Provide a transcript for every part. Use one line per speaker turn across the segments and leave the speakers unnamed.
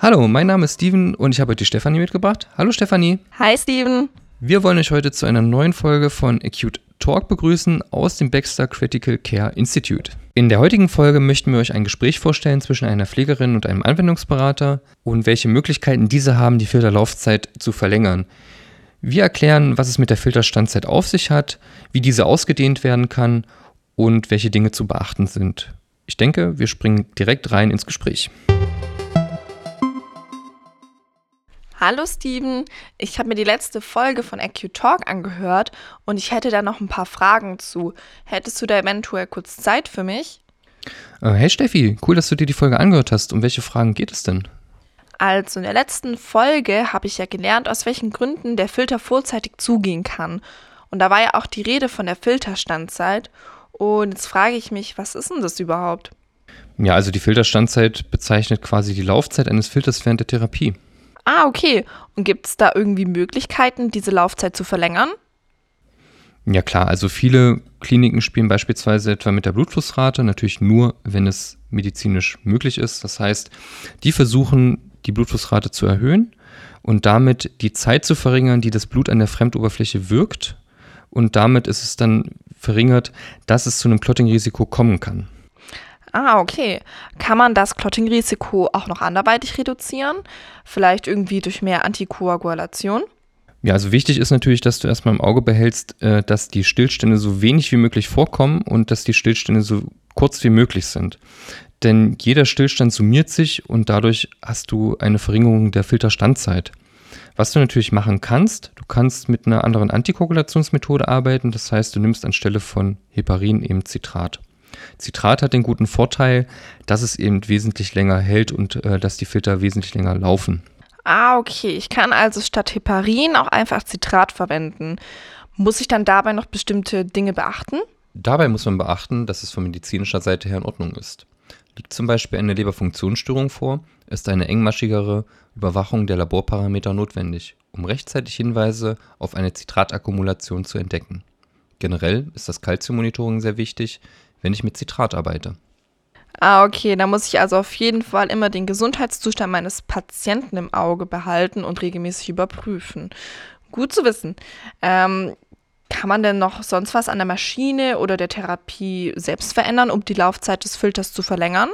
Hallo, mein Name ist Steven und ich habe heute die Stefanie mitgebracht. Hallo Stefanie.
Hi Steven.
Wir wollen euch heute zu einer neuen Folge von Acute Talk begrüßen aus dem Baxter Critical Care Institute. In der heutigen Folge möchten wir euch ein Gespräch vorstellen zwischen einer Pflegerin und einem Anwendungsberater und welche Möglichkeiten diese haben, die Filterlaufzeit zu verlängern. Wir erklären, was es mit der Filterstandzeit auf sich hat, wie diese ausgedehnt werden kann und welche Dinge zu beachten sind. Ich denke, wir springen direkt rein ins Gespräch.
Hallo Steven, ich habe mir die letzte Folge von Acute Talk angehört und ich hätte da noch ein paar Fragen zu. Hättest du da eventuell kurz Zeit für mich?
Äh, hey Steffi, cool, dass du dir die Folge angehört hast. Um welche Fragen geht es denn?
Also in der letzten Folge habe ich ja gelernt, aus welchen Gründen der Filter vorzeitig zugehen kann. Und da war ja auch die Rede von der Filterstandzeit. Und jetzt frage ich mich, was ist denn das überhaupt?
Ja, also die Filterstandzeit bezeichnet quasi die Laufzeit eines Filters während der Therapie.
Ah, okay. Und gibt es da irgendwie Möglichkeiten, diese Laufzeit zu verlängern?
Ja klar, also viele Kliniken spielen beispielsweise etwa mit der Blutflussrate, natürlich nur, wenn es medizinisch möglich ist. Das heißt, die versuchen, die Blutflussrate zu erhöhen und damit die Zeit zu verringern, die das Blut an der Fremdoberfläche wirkt. Und damit ist es dann verringert, dass es zu einem Clotting-Risiko kommen kann.
Ah, okay. Kann man das Clotting-Risiko auch noch anderweitig reduzieren? Vielleicht irgendwie durch mehr Antikoagulation?
Ja, also wichtig ist natürlich, dass du erstmal im Auge behältst, äh, dass die Stillstände so wenig wie möglich vorkommen und dass die Stillstände so kurz wie möglich sind. Denn jeder Stillstand summiert sich und dadurch hast du eine Verringerung der Filterstandzeit. Was du natürlich machen kannst, du kannst mit einer anderen Antikoagulationsmethode arbeiten. Das heißt, du nimmst anstelle von Heparin eben Citrat. Citrat hat den guten Vorteil, dass es eben wesentlich länger hält und äh, dass die Filter wesentlich länger laufen.
Ah, okay. Ich kann also statt Heparin auch einfach Citrat verwenden. Muss ich dann dabei noch bestimmte Dinge beachten?
Dabei muss man beachten, dass es von medizinischer Seite her in Ordnung ist. Liegt zum Beispiel eine Leberfunktionsstörung vor, ist eine engmaschigere Überwachung der Laborparameter notwendig, um rechtzeitig Hinweise auf eine Zitratakkumulation zu entdecken. Generell ist das Calciummonitoring sehr wichtig, wenn ich mit Zitrat arbeite.
Ah, okay. Da muss ich also auf jeden Fall immer den Gesundheitszustand meines Patienten im Auge behalten und regelmäßig überprüfen. Gut zu wissen. Ähm, kann man denn noch sonst was an der Maschine oder der Therapie selbst verändern, um die Laufzeit des Filters zu verlängern?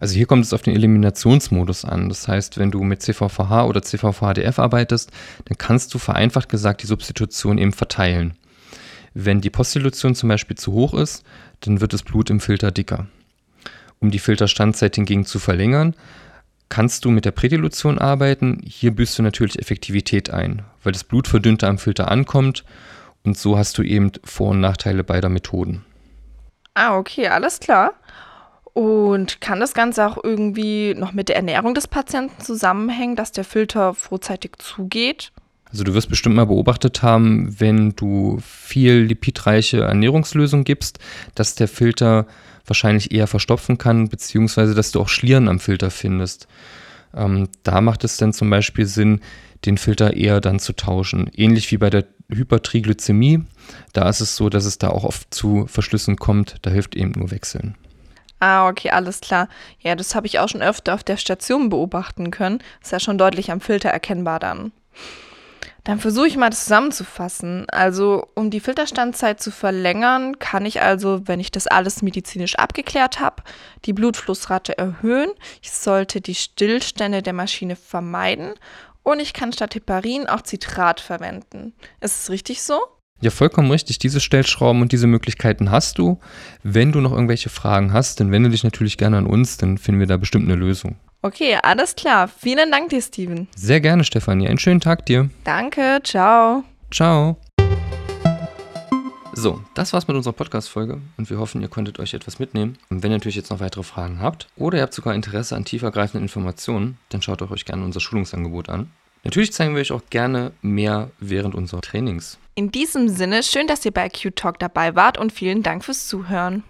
Also hier kommt es auf den Eliminationsmodus an. Das heißt, wenn du mit CVVH oder CVVHDF arbeitest, dann kannst du vereinfacht gesagt die Substitution eben verteilen. Wenn die Postdilution zum Beispiel zu hoch ist, dann wird das Blut im Filter dicker. Um die Filterstandzeit hingegen zu verlängern, kannst du mit der Prädilution arbeiten. Hier büßt du natürlich Effektivität ein, weil das Blut verdünnter am Filter ankommt und so hast du eben Vor- und Nachteile beider Methoden.
Ah, okay, alles klar. Und kann das Ganze auch irgendwie noch mit der Ernährung des Patienten zusammenhängen, dass der Filter vorzeitig zugeht?
Also du wirst bestimmt mal beobachtet haben, wenn du viel lipidreiche Ernährungslösung gibst, dass der Filter wahrscheinlich eher verstopfen kann, beziehungsweise dass du auch Schlieren am Filter findest. Ähm, da macht es dann zum Beispiel Sinn, den Filter eher dann zu tauschen. Ähnlich wie bei der Hypertriglykämie. Da ist es so, dass es da auch oft zu Verschlüssen kommt. Da hilft eben nur Wechseln.
Ah, okay, alles klar. Ja, das habe ich auch schon öfter auf der Station beobachten können. Ist ja schon deutlich am Filter erkennbar dann. Dann versuche ich mal das zusammenzufassen. Also, um die Filterstandzeit zu verlängern, kann ich also, wenn ich das alles medizinisch abgeklärt habe, die Blutflussrate erhöhen. Ich sollte die Stillstände der Maschine vermeiden und ich kann statt Heparin auch Citrat verwenden. Ist es richtig so?
Ja, vollkommen richtig. Diese Stellschrauben und diese Möglichkeiten hast du. Wenn du noch irgendwelche Fragen hast, dann wende dich natürlich gerne an uns, dann finden wir da bestimmt eine Lösung.
Okay, alles klar. Vielen Dank dir, Steven.
Sehr gerne, Stefanie. Einen schönen Tag dir.
Danke, ciao.
Ciao. So, das war's mit unserer Podcast-Folge und wir hoffen, ihr konntet euch etwas mitnehmen. Und wenn ihr natürlich jetzt noch weitere Fragen habt oder ihr habt sogar Interesse an tiefergreifenden Informationen, dann schaut euch gerne unser Schulungsangebot an. Natürlich zeigen wir euch auch gerne mehr während unserer Trainings.
In diesem Sinne, schön, dass ihr bei Q Talk dabei wart und vielen Dank fürs Zuhören.